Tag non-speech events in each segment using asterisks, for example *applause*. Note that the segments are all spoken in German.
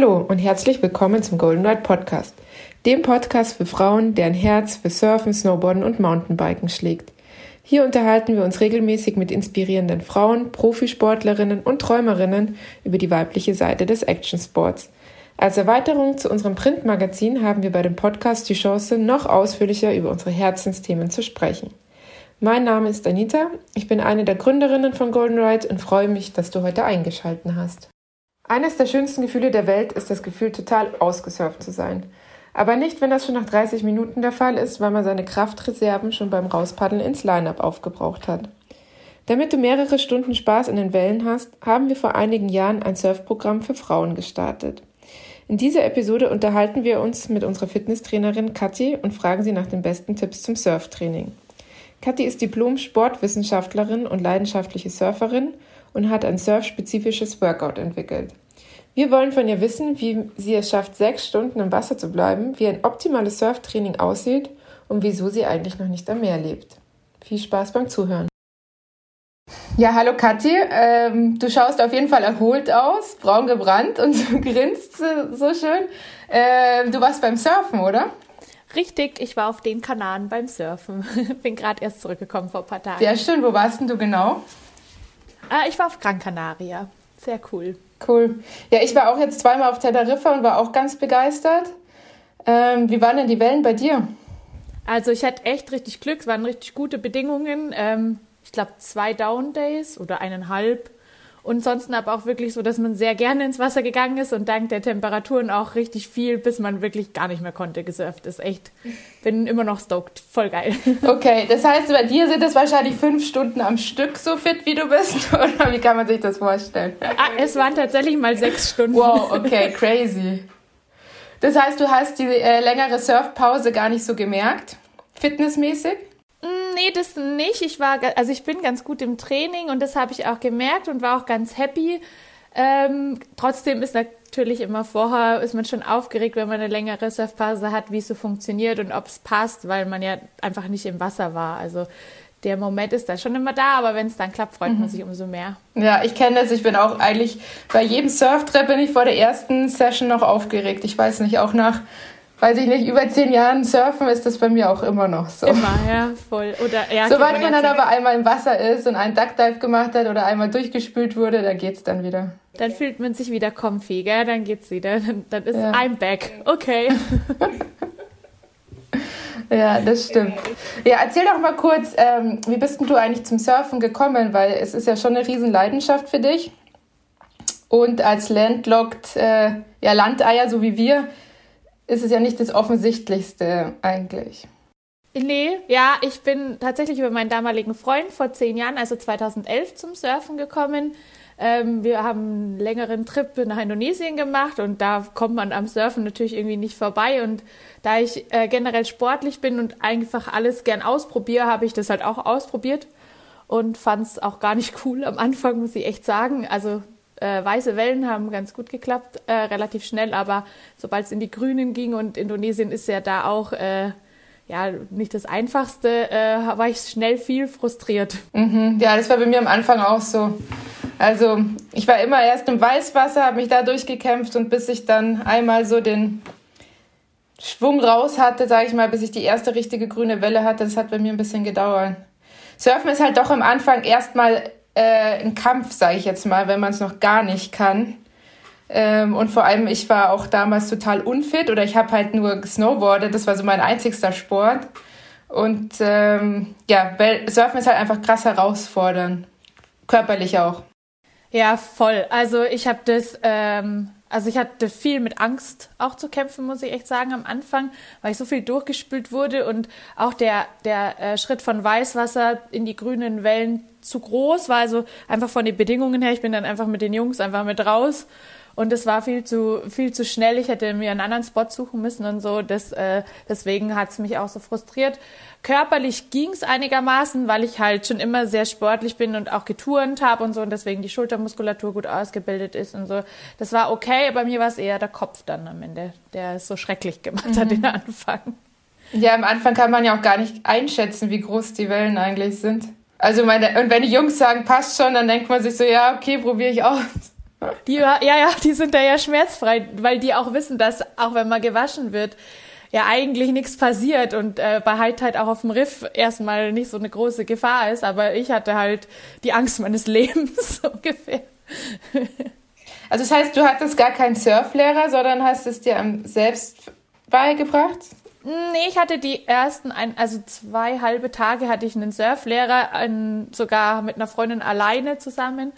Hallo und herzlich willkommen zum Golden Ride Podcast, dem Podcast für Frauen, deren Herz für Surfen, Snowboarden und Mountainbiken schlägt. Hier unterhalten wir uns regelmäßig mit inspirierenden Frauen, Profisportlerinnen und Träumerinnen über die weibliche Seite des Actionsports. Als Erweiterung zu unserem Printmagazin haben wir bei dem Podcast die Chance, noch ausführlicher über unsere Herzensthemen zu sprechen. Mein Name ist Anita, ich bin eine der Gründerinnen von Golden Ride und freue mich, dass du heute eingeschalten hast. Eines der schönsten Gefühle der Welt ist das Gefühl, total ausgesurft zu sein. Aber nicht, wenn das schon nach 30 Minuten der Fall ist, weil man seine Kraftreserven schon beim Rauspaddeln ins Line-Up aufgebraucht hat. Damit du mehrere Stunden Spaß in den Wellen hast, haben wir vor einigen Jahren ein Surfprogramm für Frauen gestartet. In dieser Episode unterhalten wir uns mit unserer Fitnesstrainerin Kathi und fragen sie nach den besten Tipps zum Surftraining. Kathi ist Diplom-Sportwissenschaftlerin und leidenschaftliche Surferin und hat ein surfspezifisches Workout entwickelt. Wir wollen von ihr wissen, wie sie es schafft, sechs Stunden im Wasser zu bleiben, wie ein optimales Surftraining aussieht und wieso sie eigentlich noch nicht am Meer lebt. Viel Spaß beim Zuhören. Ja, hallo Kathi. Ähm, du schaust auf jeden Fall erholt aus, braun gebrannt und *laughs* du grinst so schön. Ähm, du warst beim Surfen, oder? Richtig, ich war auf den Kanaren beim Surfen. *laughs* Bin gerade erst zurückgekommen vor ein paar Tagen. Sehr schön. Wo warst denn du genau? Äh, ich war auf Gran Canaria. Sehr cool. Cool. Ja, ich war auch jetzt zweimal auf Teneriffa und war auch ganz begeistert. Ähm, wie waren denn die Wellen bei dir? Also ich hatte echt richtig Glück, es waren richtig gute Bedingungen. Ähm, ich glaube zwei Down Days oder eineinhalb. Und sonst aber auch wirklich so, dass man sehr gerne ins Wasser gegangen ist und dank der Temperaturen auch richtig viel, bis man wirklich gar nicht mehr konnte, gesurft ist. Echt, bin immer noch stoked. Voll geil. *laughs* Okay, das heißt, bei dir sind es wahrscheinlich fünf Stunden am Stück so fit, wie du bist? *laughs* Oder wie kann man sich das vorstellen? Ah, es waren tatsächlich mal sechs Stunden. Wow, *laughs* okay, crazy. Das heißt, du hast die äh, längere Surfpause gar nicht so gemerkt, fitnessmäßig? Nee, das nicht. Ich war, also ich bin ganz gut im Training und das habe ich auch gemerkt und war auch ganz happy. Ähm, trotzdem ist natürlich immer vorher, ist man schon aufgeregt, wenn man eine längere Surfpause hat, wie es so funktioniert und ob es passt, weil man ja einfach nicht im Wasser war. Also der Moment ist da schon immer da, aber wenn es dann klappt, freut mhm. man sich umso mehr. Ja, ich kenne das. Ich bin auch eigentlich bei jedem Surftrip bin ich vor der ersten Session noch aufgeregt. Ich weiß nicht, auch nach weiß ich nicht, über zehn Jahren surfen ist das bei mir auch immer noch so. Immer, ja, voll. Oder, ja, Sobald man dann aber einmal im Wasser ist und einen Duckdive gemacht hat oder einmal durchgespült wurde, dann geht's dann wieder. Dann fühlt man sich wieder comfy, gell? Dann geht's wieder. Dann ist ja. I'm back. Okay. *laughs* ja, das stimmt. Ja, erzähl doch mal kurz, ähm, wie bist denn du eigentlich zum Surfen gekommen? Weil es ist ja schon eine Riesenleidenschaft für dich. Und als Landlocked, äh, ja, Landeier, so wie wir, ist es ja nicht das Offensichtlichste eigentlich. Nee, ja, ich bin tatsächlich über meinen damaligen Freund vor zehn Jahren, also 2011, zum Surfen gekommen. Ähm, wir haben einen längeren Trip nach Indonesien gemacht und da kommt man am Surfen natürlich irgendwie nicht vorbei. Und da ich äh, generell sportlich bin und einfach alles gern ausprobiere, habe ich das halt auch ausprobiert und fand es auch gar nicht *laughs* cool am Anfang, muss ich echt sagen. Also äh, weiße Wellen haben ganz gut geklappt, äh, relativ schnell, aber sobald es in die Grünen ging und Indonesien ist ja da auch äh, ja nicht das Einfachste, äh, war ich schnell viel frustriert. Mhm. Ja, das war bei mir am Anfang auch so. Also ich war immer erst im Weißwasser, habe mich da durchgekämpft und bis ich dann einmal so den Schwung raus hatte, sage ich mal, bis ich die erste richtige grüne Welle hatte, das hat bei mir ein bisschen gedauert. Surfen ist halt doch am Anfang erstmal äh, ein Kampf, sage ich jetzt mal, wenn man es noch gar nicht kann. Ähm, und vor allem, ich war auch damals total unfit oder ich habe halt nur gesnowboardet. Das war so mein einzigster Sport. Und ähm, ja, Surfen ist halt einfach krass herausfordernd. Körperlich auch. Ja, voll. Also ich habe das ähm, also ich hatte viel mit Angst auch zu kämpfen, muss ich echt sagen, am Anfang, weil ich so viel durchgespült wurde und auch der, der äh, Schritt von Weißwasser in die grünen Wellen zu groß war. Also einfach von den Bedingungen her, ich bin dann einfach mit den Jungs einfach mit raus und es war viel zu, viel zu schnell. Ich hätte mir einen anderen Spot suchen müssen und so. Das, äh, deswegen hat es mich auch so frustriert. Körperlich ging es einigermaßen, weil ich halt schon immer sehr sportlich bin und auch geturnt habe und so und deswegen die Schultermuskulatur gut ausgebildet ist und so. Das war okay, bei mir war es eher der Kopf dann am Ende, der es so schrecklich gemacht mhm. hat den Anfang. Ja, am Anfang kann man ja auch gar nicht einschätzen, wie groß die Wellen eigentlich sind. Also meine, und wenn die Jungs sagen, passt schon, dann denkt man sich so, ja, okay, probiere ich aus. Die, ja, ja, die sind da ja schmerzfrei, weil die auch wissen, dass auch wenn man gewaschen wird, ja eigentlich nichts passiert und äh, bei Heitheit auch auf dem Riff erstmal nicht so eine große Gefahr ist, aber ich hatte halt die Angst meines *laughs* Lebens ungefähr. Also das heißt, du hattest gar keinen Surflehrer, sondern hast es dir selbst beigebracht? Nee, ich hatte die ersten, ein, also zwei halbe Tage hatte ich einen Surflehrer, ein, sogar mit einer Freundin alleine zusammen.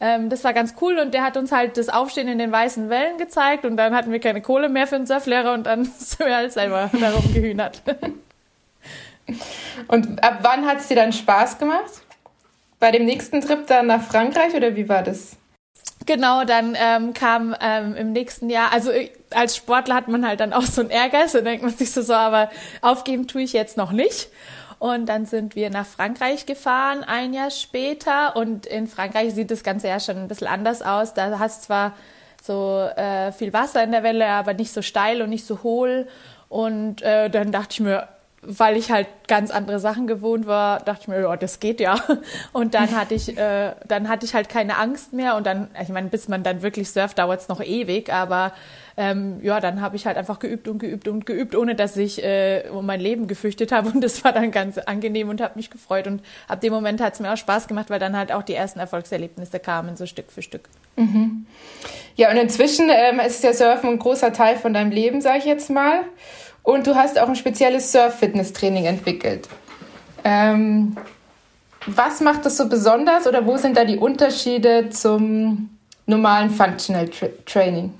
Ähm, das war ganz cool und der hat uns halt das Aufstehen in den weißen Wellen gezeigt und dann hatten wir keine Kohle mehr für einen Surflehrer und dann *laughs* sind wir halt selber darum gehühnert. *laughs* Und ab wann hat es dir dann Spaß gemacht? Bei dem nächsten Trip dann nach Frankreich oder wie war das? Genau, dann ähm, kam ähm, im nächsten Jahr, also äh, als Sportler hat man halt dann auch so einen Ehrgeiz, da denkt man sich so, so, aber aufgeben tue ich jetzt noch nicht. Und dann sind wir nach Frankreich gefahren, ein Jahr später. Und in Frankreich sieht das Ganze ja schon ein bisschen anders aus. Da hast zwar so äh, viel Wasser in der Welle, aber nicht so steil und nicht so hohl. Und äh, dann dachte ich mir, weil ich halt ganz andere Sachen gewohnt war, dachte ich mir, ja, das geht ja. Und dann hatte ich, äh, dann hatte ich halt keine Angst mehr. Und dann, ich meine, bis man dann wirklich surft, dauert es noch ewig. Aber ähm, ja, dann habe ich halt einfach geübt und geübt und geübt, ohne dass ich äh, um mein Leben gefürchtet habe. Und das war dann ganz angenehm und habe mich gefreut. Und ab dem Moment hat es mir auch Spaß gemacht, weil dann halt auch die ersten Erfolgserlebnisse kamen, so Stück für Stück. Mhm. Ja, und inzwischen ähm, ist der Surfen ein großer Teil von deinem Leben, sage ich jetzt mal. Und du hast auch ein spezielles Surf-Fitness-Training entwickelt. Ähm, was macht das so besonders oder wo sind da die Unterschiede zum normalen Functional Tra Training?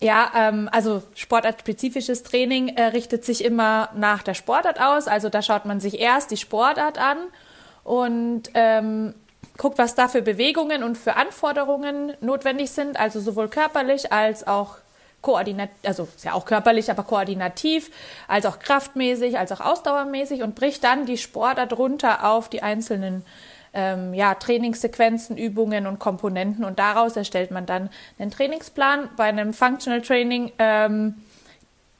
Ja, ähm, also sportartspezifisches Training äh, richtet sich immer nach der Sportart aus. Also da schaut man sich erst die Sportart an und ähm, guckt, was da für Bewegungen und für Anforderungen notwendig sind, also sowohl körperlich als auch koordinat, also ist ja auch körperlich, aber koordinativ, als auch kraftmäßig, als auch ausdauermäßig und bricht dann die Sportart runter auf die einzelnen ähm, ja, Trainingssequenzen, Übungen und Komponenten und daraus erstellt man dann einen Trainingsplan. Bei einem Functional Training ähm,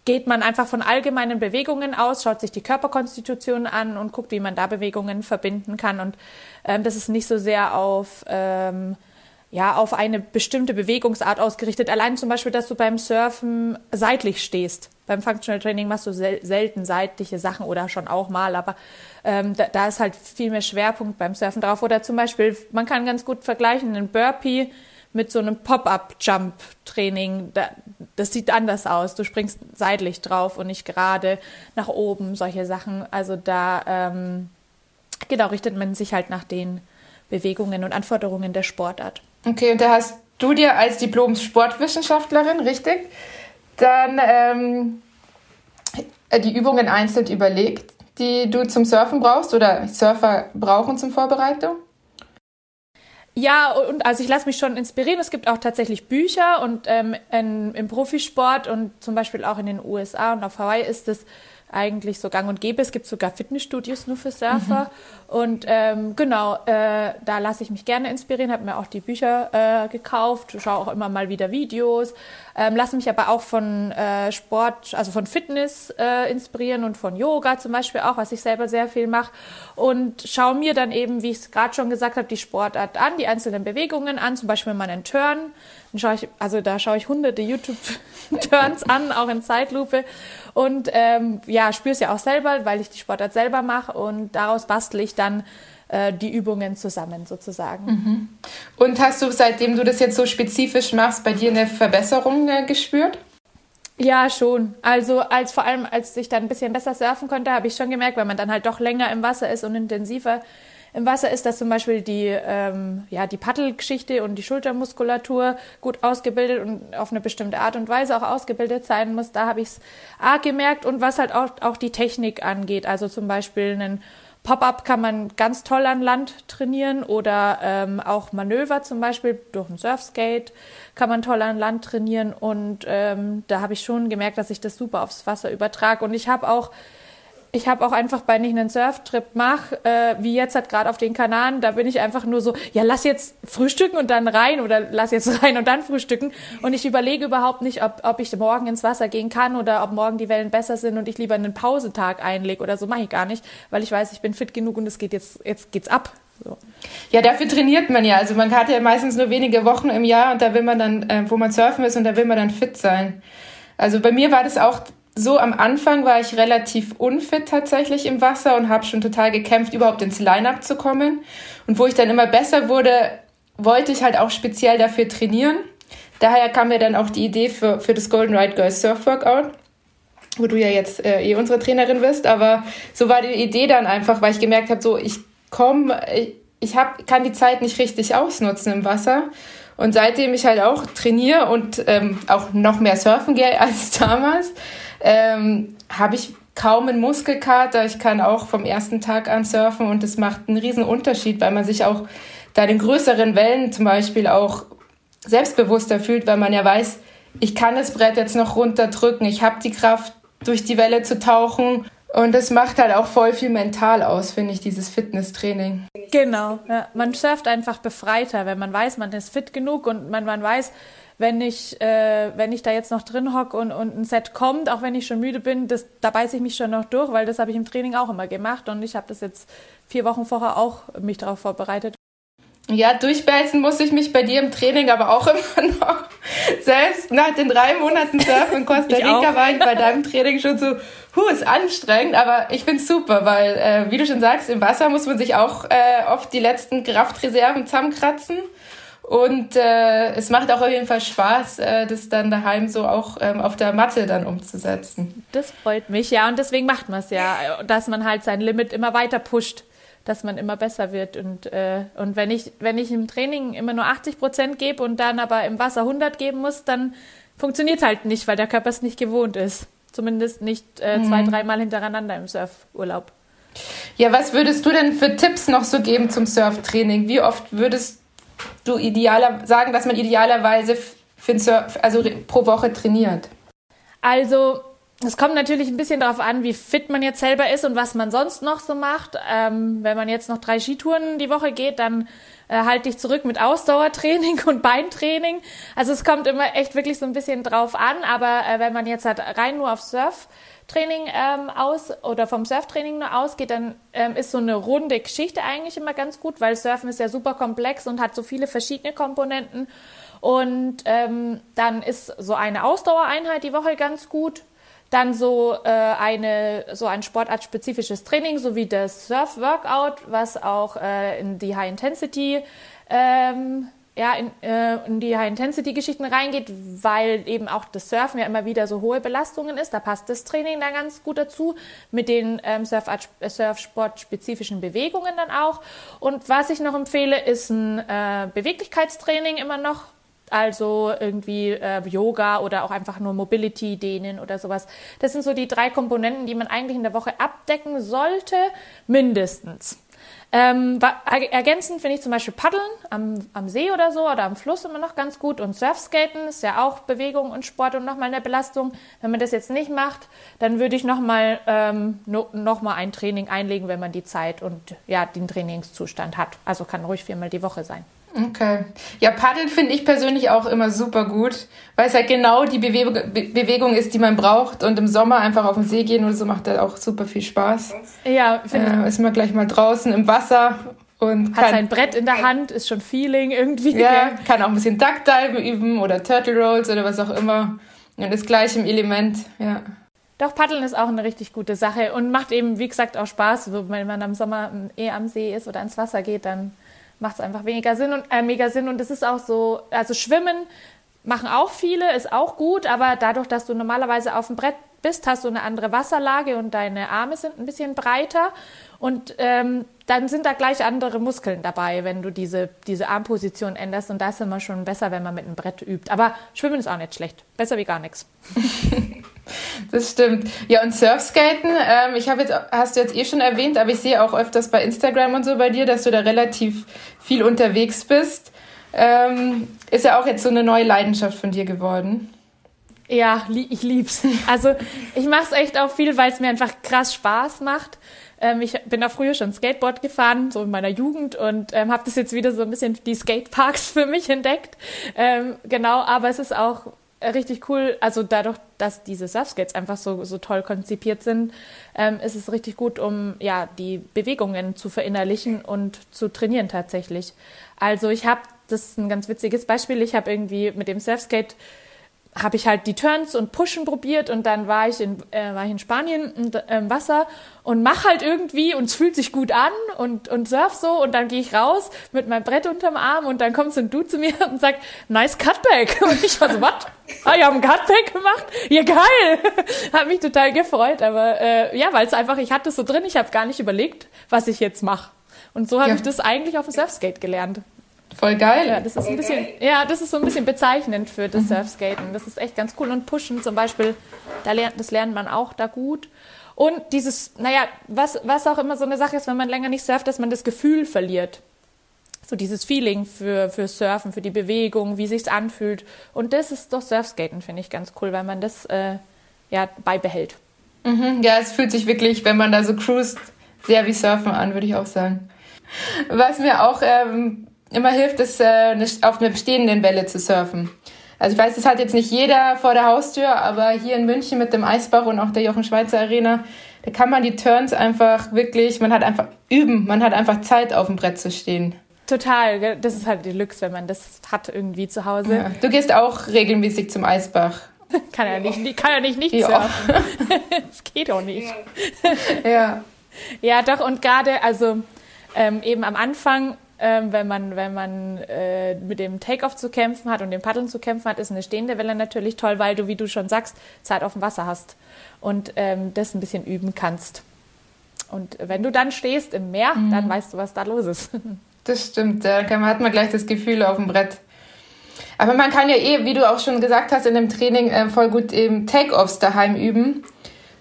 geht man einfach von allgemeinen Bewegungen aus, schaut sich die Körperkonstitution an und guckt, wie man da Bewegungen verbinden kann. Und ähm, das ist nicht so sehr auf ähm, ja, auf eine bestimmte Bewegungsart ausgerichtet. Allein zum Beispiel, dass du beim Surfen seitlich stehst. Beim Functional Training machst du sel selten seitliche Sachen oder schon auch mal, aber ähm, da, da, ist halt viel mehr Schwerpunkt beim Surfen drauf. Oder zum Beispiel, man kann ganz gut vergleichen, einen Burpee mit so einem Pop-up-Jump-Training. Da, das sieht anders aus. Du springst seitlich drauf und nicht gerade nach oben, solche Sachen. Also da, ähm, genau, richtet man sich halt nach den Bewegungen und Anforderungen der Sportart. Okay, und da hast du dir als Diplom-Sportwissenschaftlerin, richtig, dann ähm, die Übungen einzeln überlegt, die du zum Surfen brauchst oder Surfer brauchen zum Vorbereitung? Ja, und also ich lasse mich schon inspirieren. Es gibt auch tatsächlich Bücher und ähm, in, im Profisport und zum Beispiel auch in den USA und auf Hawaii ist es eigentlich so gang und gäbe. Es gibt sogar Fitnessstudios nur für Surfer. Mhm. Und ähm, genau, äh, da lasse ich mich gerne inspirieren, habe mir auch die Bücher äh, gekauft, schaue auch immer mal wieder Videos, ähm, lasse mich aber auch von äh, Sport, also von Fitness äh, inspirieren und von Yoga zum Beispiel auch, was ich selber sehr viel mache. Und schaue mir dann eben, wie ich es gerade schon gesagt habe, die Sportart an, die einzelnen Bewegungen an, zum Beispiel mal einen Turn. Dann schaue ich, also da schaue ich hunderte YouTube-Turns *laughs* an, auch in Zeitlupe. Und ähm, ja, spüre es ja auch selber, weil ich die Sportart selber mache und daraus bastle ich dann äh, die Übungen zusammen sozusagen. Mhm. Und hast du, seitdem du das jetzt so spezifisch machst, bei dir eine Verbesserung äh, gespürt? Ja, schon. Also als vor allem, als ich dann ein bisschen besser surfen konnte, habe ich schon gemerkt, weil man dann halt doch länger im Wasser ist und intensiver im Wasser ist, dass zum Beispiel die, ähm, ja, die Paddelgeschichte und die Schultermuskulatur gut ausgebildet und auf eine bestimmte Art und Weise auch ausgebildet sein muss. Da habe ich es arg gemerkt und was halt auch, auch die Technik angeht. Also zum Beispiel einen Pop-up kann man ganz toll an Land trainieren oder ähm, auch Manöver zum Beispiel durch ein Surfskate kann man toll an Land trainieren und ähm, da habe ich schon gemerkt, dass ich das super aufs Wasser übertrage und ich habe auch ich habe auch einfach, bei ich einen Surftrip mache, äh, wie jetzt halt gerade auf den Kanaren, da bin ich einfach nur so, ja, lass jetzt frühstücken und dann rein oder lass jetzt *laughs* rein und dann frühstücken. Und ich überlege überhaupt nicht, ob, ob ich morgen ins Wasser gehen kann oder ob morgen die Wellen besser sind und ich lieber einen Pausentag einlege oder so, mache ich gar nicht, weil ich weiß, ich bin fit genug und es geht jetzt, jetzt geht's ab. So. Ja, dafür trainiert man ja. Also man hat ja meistens nur wenige Wochen im Jahr und da will man dann, äh, wo man surfen ist und da will man dann fit sein. Also bei mir war das auch so, am Anfang war ich relativ unfit tatsächlich im Wasser und habe schon total gekämpft, überhaupt ins Line-up zu kommen. Und wo ich dann immer besser wurde, wollte ich halt auch speziell dafür trainieren. Daher kam mir dann auch die Idee für, für das Golden Ride Girls Surf Workout, wo du ja jetzt äh, eh unsere Trainerin bist. Aber so war die Idee dann einfach, weil ich gemerkt habe, so ich komme, ich, ich hab, kann die Zeit nicht richtig ausnutzen im Wasser. Und seitdem ich halt auch trainiere und ähm, auch noch mehr surfen gehe *laughs* als damals, ähm, habe ich kaum einen Muskelkater. Ich kann auch vom ersten Tag an surfen und das macht einen riesen Unterschied, weil man sich auch da den größeren Wellen zum Beispiel auch selbstbewusster fühlt, weil man ja weiß, ich kann das Brett jetzt noch runterdrücken, ich habe die Kraft, durch die Welle zu tauchen. Und das macht halt auch voll viel mental aus, finde ich, dieses Fitnesstraining. Genau, ja. man surft einfach befreiter, wenn man weiß, man ist fit genug und man, man weiß, wenn ich, äh, wenn ich da jetzt noch drin hocke und, und ein Set kommt, auch wenn ich schon müde bin, das, da beiße ich mich schon noch durch, weil das habe ich im Training auch immer gemacht und ich habe das jetzt vier Wochen vorher auch mich darauf vorbereitet. Ja, durchbeißen muss ich mich bei dir im Training aber auch *laughs* immer noch. Selbst nach den drei Monaten Surfen in *laughs* Costa Rica war ich bei deinem Training schon so, hu, ist anstrengend, aber ich find's super, weil, äh, wie du schon sagst, im Wasser muss man sich auch äh, oft die letzten Kraftreserven zusammenkratzen. Und äh, es macht auch auf jeden Fall Spaß, äh, das dann daheim so auch ähm, auf der Matte dann umzusetzen. Das freut mich, ja. Und deswegen macht man es ja, dass man halt sein Limit immer weiter pusht dass man immer besser wird. Und, äh, und wenn, ich, wenn ich im Training immer nur 80 Prozent gebe und dann aber im Wasser 100 geben muss, dann funktioniert halt nicht, weil der Körper es nicht gewohnt ist. Zumindest nicht äh, zwei, mhm. dreimal hintereinander im Surfurlaub. Ja, was würdest du denn für Tipps noch so geben zum Surftraining? Wie oft würdest du idealer sagen, dass man idealerweise Surf, also pro Woche trainiert? Also es kommt natürlich ein bisschen darauf an, wie fit man jetzt selber ist und was man sonst noch so macht. Ähm, wenn man jetzt noch drei Skitouren die Woche geht, dann äh, halte ich zurück mit Ausdauertraining *laughs* und Beintraining. Also es kommt immer echt wirklich so ein bisschen drauf an. Aber äh, wenn man jetzt halt rein nur auf Surftraining ähm, aus oder vom Surftraining nur ausgeht, dann ähm, ist so eine runde Geschichte eigentlich immer ganz gut, weil Surfen ist ja super komplex und hat so viele verschiedene Komponenten. Und ähm, dann ist so eine Ausdauereinheit die Woche ganz gut dann so äh, eine so ein sportartspezifisches Training, so wie das Surf Workout, was auch äh, in die High Intensity ähm, ja, in, äh, in die High-Intensity-Geschichten reingeht, weil eben auch das Surfen ja immer wieder so hohe Belastungen ist. Da passt das Training dann ganz gut dazu, mit den ähm, Surfsport-spezifischen Bewegungen dann auch. Und was ich noch empfehle, ist ein äh, Beweglichkeitstraining immer noch, also irgendwie äh, Yoga oder auch einfach nur Mobility, Dehnen oder sowas. Das sind so die drei Komponenten, die man eigentlich in der Woche abdecken sollte, mindestens. Ähm, ergänzend finde ich zum Beispiel Paddeln am, am See oder so oder am Fluss immer noch ganz gut und Surfskaten ist ja auch Bewegung und Sport und nochmal eine Belastung. Wenn man das jetzt nicht macht, dann würde ich nochmal ähm, no, noch ein Training einlegen, wenn man die Zeit und ja, den Trainingszustand hat. Also kann ruhig viermal die Woche sein. Okay. Ja, Paddeln finde ich persönlich auch immer super gut, weil es halt genau die Bewegung, Be Bewegung ist, die man braucht. Und im Sommer einfach auf den See gehen oder so macht halt auch super viel Spaß. Ja, finde äh, Ist man gleich mal draußen im Wasser und hat sein Brett in der Hand, ist schon Feeling irgendwie. Ja, kann auch ein bisschen Duckdive üben oder Turtle Rolls oder was auch immer. Und ist gleich im Element, ja. Doch, Paddeln ist auch eine richtig gute Sache und macht eben, wie gesagt, auch Spaß. Wenn man am Sommer eh am See ist oder ins Wasser geht, dann macht es einfach weniger Sinn und äh, mega Sinn. Und es ist auch so, also Schwimmen machen auch viele, ist auch gut, aber dadurch, dass du normalerweise auf dem Brett bist, hast du eine andere Wasserlage und deine Arme sind ein bisschen breiter und ähm, dann sind da gleich andere Muskeln dabei, wenn du diese, diese Armposition änderst und da ist immer schon besser, wenn man mit einem Brett übt. Aber Schwimmen ist auch nicht schlecht. Besser wie gar nichts. *laughs* Das stimmt. Ja, und Surfskaten, ähm, ich habe jetzt, hast du jetzt eh schon erwähnt, aber ich sehe auch öfters bei Instagram und so bei dir, dass du da relativ viel unterwegs bist. Ähm, ist ja auch jetzt so eine neue Leidenschaft von dir geworden. Ja, ich lieb's. *laughs* Also ich mache es echt auch viel, weil es mir einfach krass Spaß macht. Ähm, ich bin da früher schon Skateboard gefahren, so in meiner Jugend und ähm, habe das jetzt wieder so ein bisschen die Skateparks *laughs* für mich entdeckt. Ähm, genau, aber es ist auch richtig cool, also dadurch, dass diese Surfskates einfach so, so toll konzipiert sind, ähm, ist es richtig gut, um ja die Bewegungen zu verinnerlichen und zu trainieren tatsächlich. Also ich habe, das ist ein ganz witziges Beispiel, ich habe irgendwie mit dem Surfskate habe ich halt die Turns und Pushen probiert und dann war ich in, äh, war ich in Spanien im äh, Wasser und mach halt irgendwie und es fühlt sich gut an und, und surf so und dann gehe ich raus mit meinem Brett unterm Arm und dann kommt so ein Dude zu mir *laughs* und sagt, nice Cutback. *laughs* Und ich war so, was? Ah, ihr habt ein Cutback gemacht? Ja, geil! *laughs* Hat mich total gefreut, aber äh, ja, weil es einfach, ich hatte es so drin, ich habe gar nicht überlegt, was ich jetzt mache. Und so habe ja. ich das eigentlich auf dem Surfskate gelernt. Voll geil. Ja, das ist ein bisschen, ja, das ist so ein bisschen bezeichnend für das. Surfskaten. Das ist echt ganz cool. Und Pushen zum Beispiel, da lernt, das lernt man auch da gut. Und dieses, naja, was, was auch immer so eine Sache ist, wenn man länger nicht surft, dass man das Gefühl verliert. So dieses Feeling für, für Surfen, für die Bewegung, wie sich's anfühlt. Und das ist doch Surfskaten, finde ich ganz cool, weil man das äh, ja beibehält. Mhm, ja, es fühlt sich wirklich, wenn man da so cruist, sehr wie Surfen an, würde ich auch sagen. Was mir auch ähm, immer hilft es, äh, auf einer bestehenden Welle zu surfen. Also ich weiß, das hat jetzt nicht jeder vor der Haustür, aber hier in München mit dem Eisbach und auch der Jochen Schweizer Arena, da kann man die Turns einfach wirklich, man hat einfach üben, man hat einfach Zeit auf dem Brett zu stehen. Total, das ist halt die Lux, wenn man das hat irgendwie zu Hause. Ja. Du gehst auch regelmäßig zum Eisbach. *laughs* kann er nicht, kann er nicht nicht ja. surfen. *laughs* das geht auch nicht. Ja. *laughs* Ja, doch und gerade also ähm, eben am Anfang ähm, wenn man, wenn man äh, mit dem Take-Off zu kämpfen hat und dem Paddeln zu kämpfen hat, ist eine stehende Welle natürlich toll, weil du, wie du schon sagst, Zeit auf dem Wasser hast und ähm, das ein bisschen üben kannst. Und wenn du dann stehst im Meer, mhm. dann weißt du, was da los ist. *laughs* Das stimmt, da hat man gleich das Gefühl auf dem Brett. Aber man kann ja eh, wie du auch schon gesagt hast, in dem Training äh, voll gut eben Take-Offs daheim üben.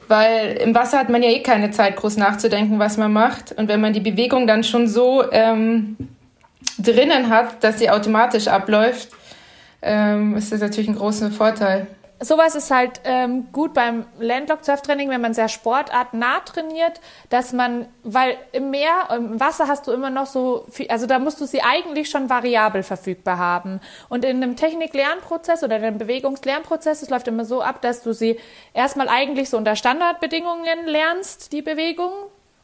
Weil im Wasser hat man ja eh keine Zeit, groß nachzudenken, was man macht. Und wenn man die Bewegung dann schon so ähm, drinnen hat, dass sie automatisch abläuft, ähm, ist das natürlich ein großer Vorteil sowas ist halt ähm, gut beim Landlock-Surftraining, wenn man sehr sportartnah trainiert, dass man, weil im Meer, im Wasser hast du immer noch so viel, also da musst du sie eigentlich schon variabel verfügbar haben. Und in einem Technik-Lernprozess oder in einem Bewegungslernprozess, es läuft immer so ab, dass du sie erstmal eigentlich so unter Standardbedingungen lernst, die Bewegung,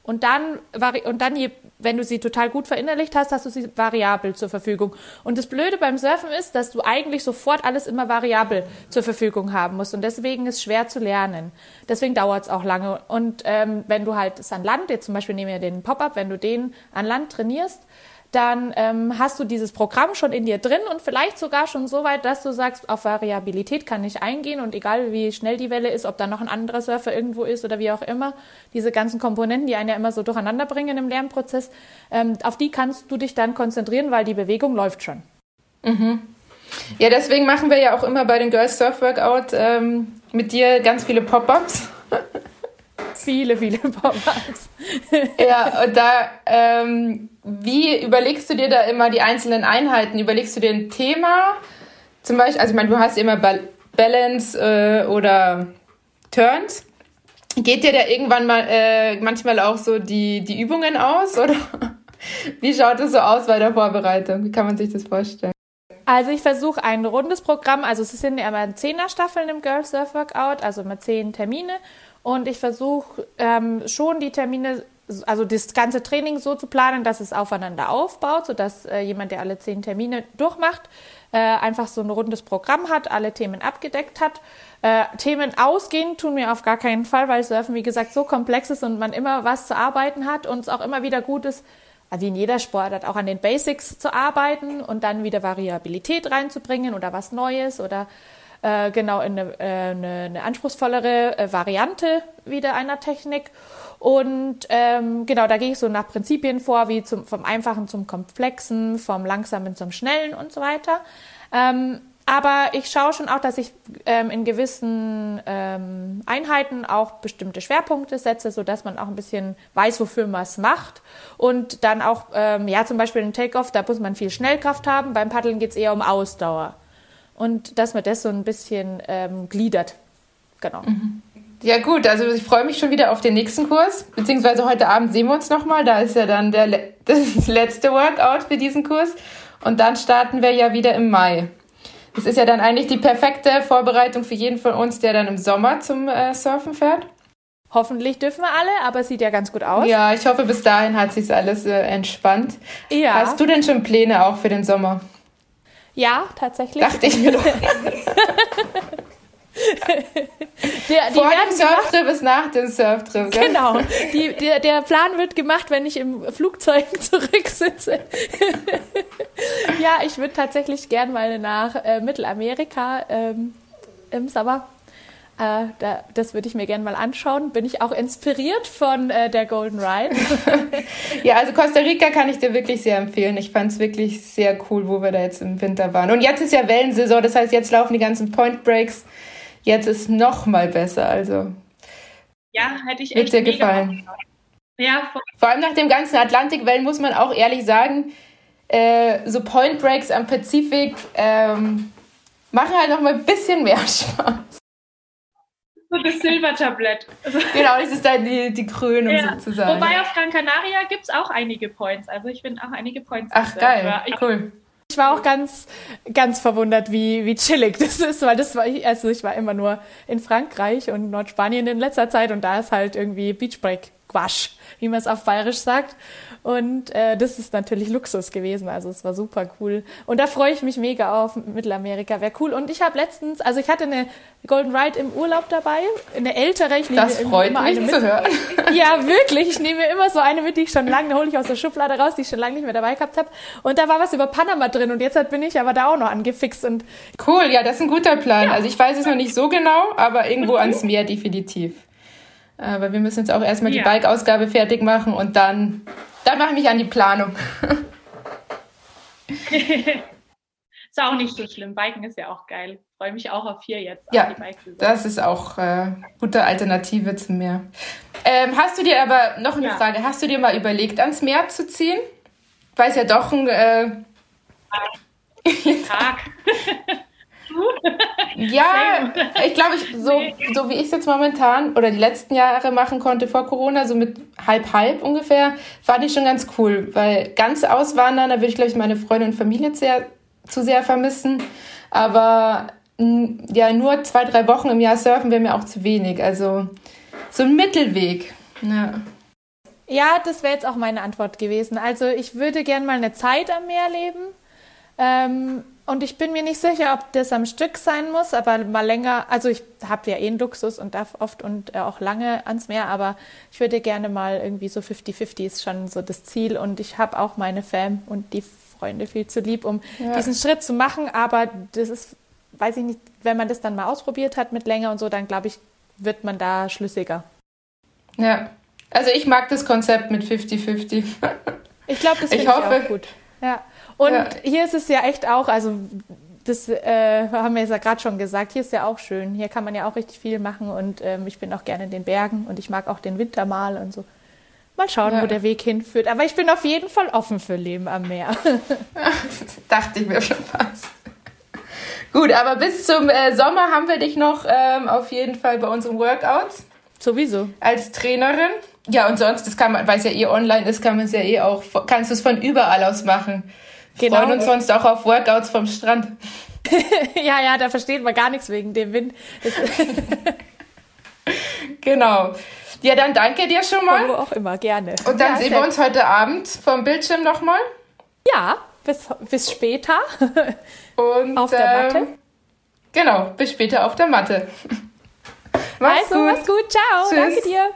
und dann, und dann je, wenn du sie total gut verinnerlicht hast, hast du sie variabel zur Verfügung. Und das Blöde beim Surfen ist, dass du eigentlich sofort alles immer variabel zur Verfügung haben musst. Und deswegen ist es schwer zu lernen. Deswegen dauert es auch lange. Und ähm, wenn du halt es an Land, jetzt zum Beispiel nehmen wir den Pop-Up, wenn du den an Land trainierst, dann ähm, hast du dieses Programm schon in dir drin und vielleicht sogar schon so weit, dass du sagst, auf Variabilität kann ich eingehen und egal wie schnell die Welle ist, ob da noch ein anderer Surfer irgendwo ist oder wie auch immer, diese ganzen Komponenten, die einen ja immer so durcheinander bringen im Lernprozess, ähm, auf die kannst du dich dann konzentrieren, weil die Bewegung läuft schon. Mhm. Ja, deswegen machen wir ja auch immer bei den Girls Surf Workout ähm, mit dir ganz viele Pop-ups. Viele, viele *laughs* Pop-ups. ja, und da, ähm, wie überlegst du dir da immer die einzelnen Einheiten? Überlegst du dir ein Thema? Zum Beispiel, also ich meine, du hast immer Balance äh, oder Turns. Geht dir da irgendwann mal äh, manchmal auch so die, die Übungen aus? Oder *laughs* wie schaut es so aus bei der Vorbereitung? Wie kann man sich das vorstellen? Also ich versuche ein rundes Programm, also es sind ja immer Zehner-Staffeln im Girls Surf Workout, also immer zehn Termine. Und ich versuche ähm, schon die Termine, also das ganze Training so zu planen, dass es aufeinander aufbaut, sodass äh, jemand, der alle zehn Termine durchmacht, äh, einfach so ein rundes Programm hat, alle Themen abgedeckt hat. Äh, Themen ausgehen tun mir auf gar keinen Fall, weil Surfen, wie gesagt, so komplex ist und man immer was zu arbeiten hat und es auch immer wieder gut ist, wie in jeder Sportart, auch an den Basics zu arbeiten und dann wieder Variabilität reinzubringen oder was Neues oder äh, genau in eine, äh, eine, eine anspruchsvollere äh, Variante wieder einer Technik. Und ähm, genau, da gehe ich so nach Prinzipien vor, wie zum, vom Einfachen zum Komplexen, vom Langsamen zum Schnellen und so weiter. Ähm, aber ich schaue schon auch, dass ich ähm, in gewissen ähm, Einheiten auch bestimmte Schwerpunkte setze, so dass man auch ein bisschen weiß, wofür man es macht. Und dann auch, ähm, ja, zum Beispiel in Takeoff, da muss man viel Schnellkraft haben. Beim Paddeln geht es eher um Ausdauer und dass man das so ein bisschen ähm, gliedert. Genau. Mhm. Ja gut, also ich freue mich schon wieder auf den nächsten Kurs, beziehungsweise heute Abend sehen wir uns nochmal. Da ist ja dann der, *laughs* das letzte Workout für diesen Kurs und dann starten wir ja wieder im Mai. Das ist ja dann eigentlich die perfekte Vorbereitung für jeden von uns, der dann im Sommer zum äh, Surfen fährt. Hoffentlich dürfen wir alle, aber es sieht ja ganz gut aus. Ja, ich hoffe, bis dahin hat sich alles äh, entspannt. Ja. Hast du denn schon Pläne auch für den Sommer? Ja, tatsächlich. Dachte ich mir doch. *laughs* Der, Vor dem Surftrip ist nach dem Surftrip. gell? genau. *laughs* Die, der, der Plan wird gemacht, wenn ich im Flugzeug *laughs* zurücksitze. ja, ich würde tatsächlich gern mal nach äh, Mittelamerika ähm, im Sommer. Äh, da, das würde ich mir gern mal anschauen. Bin ich auch inspiriert von äh, der Golden Ride. *laughs* Ja, also Costa Rica kann ich dir wirklich sehr empfehlen. Ich fand es wirklich sehr cool, wo wir da jetzt im Winter waren. Und jetzt ist ja Wellensaison, das heißt, jetzt laufen die ganzen Point Breaks. Jetzt ist noch mal besser. Also Ja, hätte ich wird echt dir gefallen. Ja, voll. Vor allem nach dem ganzen Atlantikwellen muss man auch ehrlich sagen, äh, so Point Breaks am Pazifik ähm, machen halt noch mal ein bisschen mehr *laughs* Spaß. So das Silbertablett. Also, Genau, das ist dann die, die Krönung ja. sozusagen. Wobei auf Gran Canaria gibt es auch einige Points. Also ich bin auch einige Points. Ach geil, Ja, ich, cool. Ich war auch ganz, ganz verwundert, wie, wie chillig das ist, weil das war, ich- also ich war immer nur in Frankreich und Nordspanien in letzter Zeit und da ist halt irgendwie Beachbreak Quasch, wie man es auf Bayerisch sagt. Und äh, das ist natürlich Luxus gewesen, also es war super cool. Und da freue ich mich mega auf Mittelamerika, wäre cool. Und ich habe letztens, also ich hatte eine Golden Ride im Urlaub dabei, eine ältere, ich nehme Das freut immer mich eine mit. zu hören. *laughs* Ja, wirklich. Ich nehme mir immer so eine mit, die ich schon lange, hole ich aus der Schublade raus, die ich schon lange nicht mehr dabei gehabt habe. Und da war was über Panama drin und jetzt halt bin ich aber da auch noch angefixt und Cool, ja, das ist ein guter Plan. Also ich weiß es noch nicht so genau, aber irgendwo ans Meer definitiv. Aber wir müssen jetzt auch erstmal die Ja. Bike-Ausgabe fertig machen und dann, dann mache ich mich an die Planung. *laughs* ist auch nicht so schlimm. Biken ist ja auch geil. Freue mich auch auf hier jetzt. Ja, die. Das ist auch äh, gute Alternative zum Meer. Ähm, hast du dir aber noch eine Ja. Frage, hast du dir mal überlegt, ans Meer zu ziehen? Weil es ja doch ein äh, Tag. *laughs* *laughs* Ja, ich glaube, ich, so, so wie ich es jetzt momentan oder die letzten Jahre machen konnte vor Corona, so mit halb-halb ungefähr, fand ich schon ganz cool. Weil ganz auswandern, da würde ich, glaube ich, meine Freunde und Familie sehr, zu sehr vermissen. Aber ja, nur zwei, drei Wochen im Jahr surfen wäre mir auch zu wenig. Also so ein Mittelweg. Ja. ja, das wäre jetzt auch meine Antwort gewesen. Also ich würde gern mal eine Zeit am Meer leben. Ähm, und ich bin mir nicht sicher, ob das am Stück sein muss, aber mal länger. Also ich habe ja eh einen Luxus und darf oft und äh, auch lange ans Meer, aber ich würde gerne mal irgendwie so 50-50 ist schon so das Ziel. Und ich habe auch meine Fam und die Freunde viel zu lieb, um Ja. diesen Schritt zu machen. Aber das ist, weiß ich nicht, wenn man das dann mal ausprobiert hat mit länger und so, dann glaube ich, wird man da schlüssiger. ja. Also ich mag das Konzept mit 50-50. Ich glaube, das Ich finde ich, hoffe. auch gut. Ja. Und Ja. hier ist es ja echt auch, also das äh, haben wir jetzt ja gerade schon gesagt, hier ist ja auch schön. Hier kann man ja auch richtig viel machen und ähm, ich bin auch gerne in den Bergen und ich mag auch den Winter mal und so. Mal schauen, Ja. wo der Weg hinführt. Aber ich bin auf jeden Fall offen für Leben am Meer. *laughs* Dachte ich mir schon fast. Gut, aber bis zum äh, Sommer haben wir dich noch ähm, auf jeden Fall bei unseren Workouts Sowieso. als Trainerin. Ja, und sonst, das kann man, weil es ja eh online ist, kann man es ja eh auch, kannst du es von überall aus machen. Genau. Freuen uns sonst auch auf Workouts vom Strand. *laughs* ja, ja, da versteht man gar nichts wegen dem Wind. *laughs* Genau. Ja, dann danke dir schon wo mal. auch immer, gerne. Und dann ja, sehen wir uns heute Abend vom Bildschirm nochmal. Ja, bis, bis später. *laughs* Und, Auf der Matte. ähm, Genau, bis später auf der Matte. Mach's also, mach's gut. Ciao. Tschüss. Danke dir.